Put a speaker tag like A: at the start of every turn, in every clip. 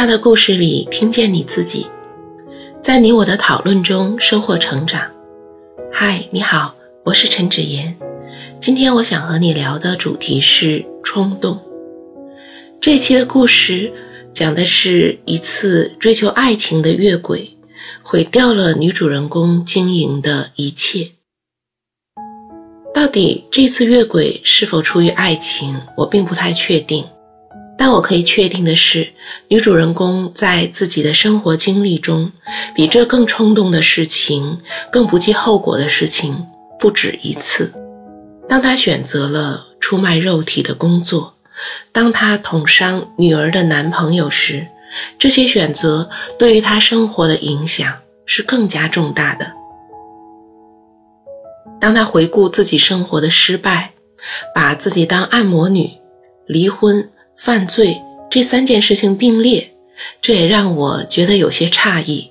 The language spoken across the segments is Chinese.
A: 他的故事里听见你自己，在你我的讨论中收获成长。嗨，你好，我是陈芷妍。今天我想和你聊的主题是冲动。这期的故事讲的是一次追求爱情的越轨，毁掉了女主人公经营的一切。到底这次越轨是否出于爱情，我并不太确定。但我可以确定的是，女主人公在自己的生活经历中，比这更冲动的事情、更不计后果的事情不止一次。当她选择了出卖肉体的工作，当她捅伤女儿的男朋友时，这些选择对于她生活的影响是更加重大的。当她回顾自己生活的失败，把自己当按摩女，离婚。犯罪这三件事情并列，这也让我觉得有些诧异，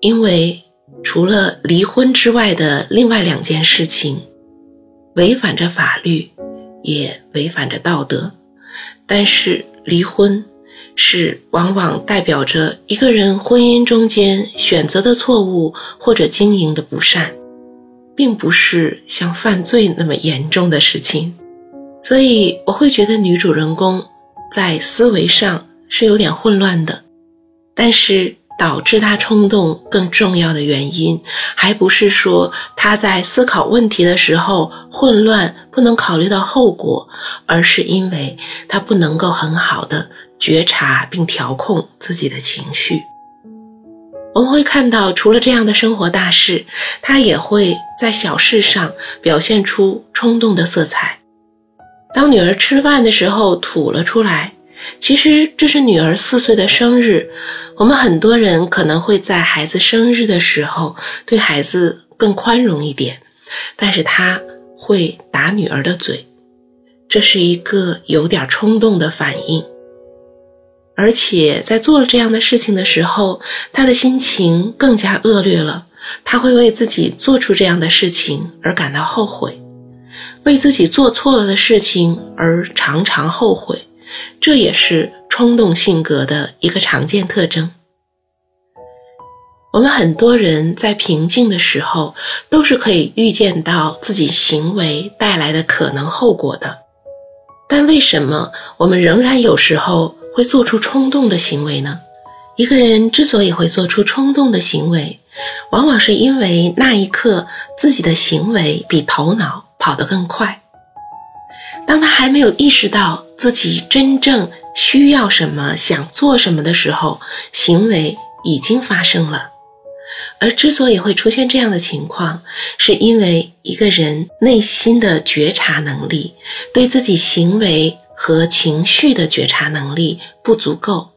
A: 因为除了离婚之外的另外两件事情，违反着法律，也违反着道德，但是离婚是往往代表着一个人婚姻中间选择的错误或者经营的不善，并不是像犯罪那么严重的事情，所以我会觉得女主人公。在思维上是有点混乱的，但是导致他冲动更重要的原因，还不是说他在思考问题的时候混乱，不能考虑到后果，而是因为他不能够很好的觉察并调控自己的情绪。我们会看到，除了这样的生活大事，他也会在小事上表现出冲动的色彩。当女儿吃饭的时候吐了出来，其实这是女儿四岁的生日。我们很多人可能会在孩子生日的时候对孩子更宽容一点，但是他会打女儿的嘴，这是一个有点冲动的反应。而且在做了这样的事情的时候，他的心情更加恶劣了，他会为自己做出这样的事情而感到后悔。为自己做错了的事情而常常后悔，这也是冲动性格的一个常见特征。我们很多人在平静的时候都是可以预见到自己行为带来的可能后果的，但为什么我们仍然有时候会做出冲动的行为呢？一个人之所以会做出冲动的行为，往往是因为那一刻自己的行为比头脑。跑得更快。当他还没有意识到自己真正需要什么、想做什么的时候，行为已经发生了。而之所以会出现这样的情况，是因为一个人内心的觉察能力、对自己行为和情绪的觉察能力不足够。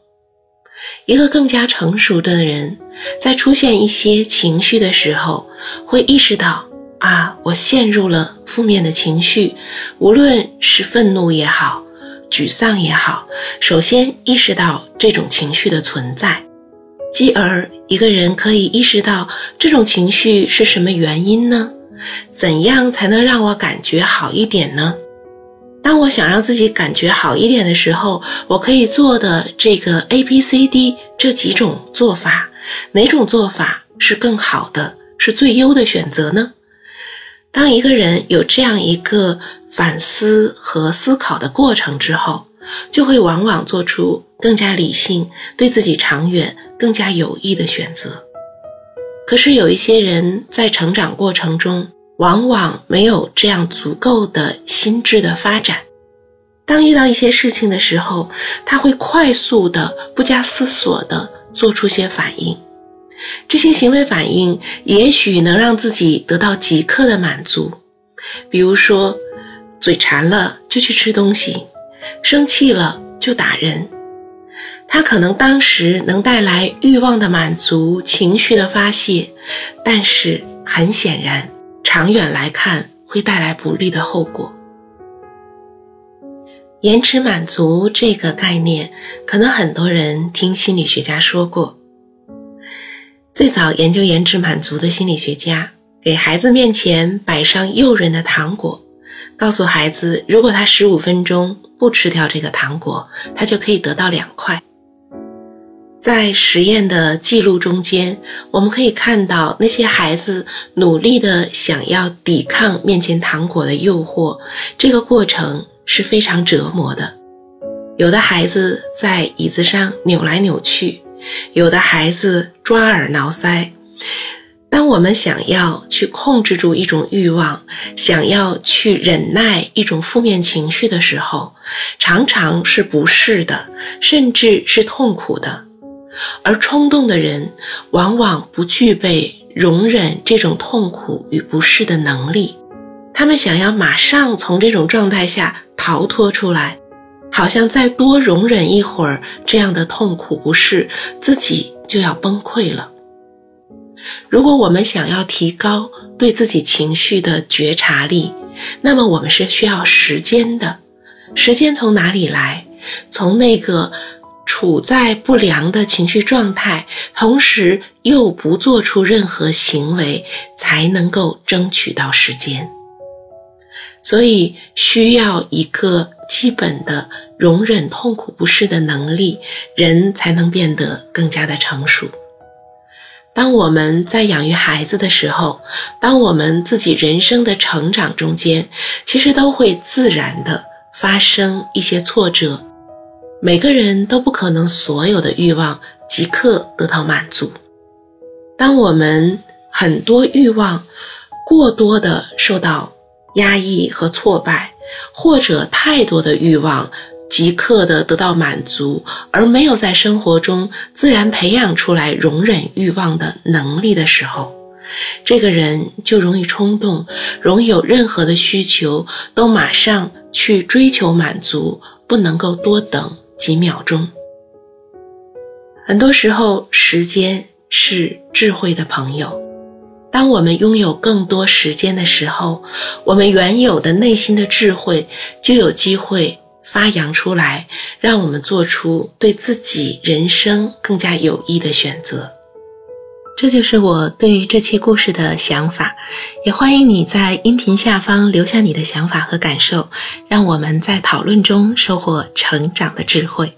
A: 一个更加成熟的人，在出现一些情绪的时候，会意识到。啊，我陷入了负面的情绪，无论是愤怒也好，沮丧也好，首先意识到这种情绪的存在，继而一个人可以意识到这种情绪是什么原因呢？怎样才能让我感觉好一点呢？当我想让自己感觉好一点的时候，我可以做的这个 A、B、C、D 这几种做法，哪种做法是更好的，是最优的选择呢？当一个人有这样一个反思和思考的过程之后，就会往往做出更加理性、对自己长远更加有益的选择。可是有一些人在成长过程中，往往没有这样足够的心智的发展。当遇到一些事情的时候，他会快速的、不加思索的做出些反应。这些行为反应也许能让自己得到即刻的满足，比如说，嘴馋了就去吃东西，生气了就打人。它可能当时能带来欲望的满足、情绪的发泄，但是很显然，长远来看会带来不利的后果。延迟满足这个概念，可能很多人听心理学家说过。最早研究延迟满足的心理学家，给孩子面前摆上诱人的糖果，告诉孩子，如果他十五分钟不吃掉这个糖果，他就可以得到两块。在实验的记录中间，我们可以看到那些孩子努力的想要抵抗面前糖果的诱惑，这个过程是非常折磨的。有的孩子在椅子上扭来扭去，有的孩子抓耳挠腮。当我们想要去控制住一种欲望，想要去忍耐一种负面情绪的时候，常常是不适的，甚至是痛苦的。而冲动的人往往不具备容忍这种痛苦与不适的能力，他们想要马上从这种状态下逃脱出来，好像再多容忍一会儿这样的痛苦不适，自己就要崩溃了。如果我们想要提高对自己情绪的觉察力，那么我们是需要时间的。时间从哪里来？从那个。处在不良的情绪状态，同时又不做出任何行为，才能够争取到时间。所以需要一个基本的容忍痛苦不适的能力，人才能变得更加的成熟。当我们在养育孩子的时候，当我们自己人生的成长中间，其实都会自然的发生一些挫折。每个人都不可能所有的欲望即刻得到满足。当我们很多欲望过多的受到压抑和挫败，或者太多的欲望即刻的得到满足，而没有在生活中自然培养出来容忍欲望的能力的时候，这个人就容易冲动，容易有任何的需求都马上去追求满足，不能够多等。几秒钟，很多时候，时间是智慧的朋友。当我们拥有更多时间的时候，我们原有的内心的智慧就有机会发扬出来，让我们做出对自己人生更加有益的选择。这就是我对于这期故事的想法，也欢迎你在音频下方留下你的想法和感受，让我们在讨论中收获成长的智慧。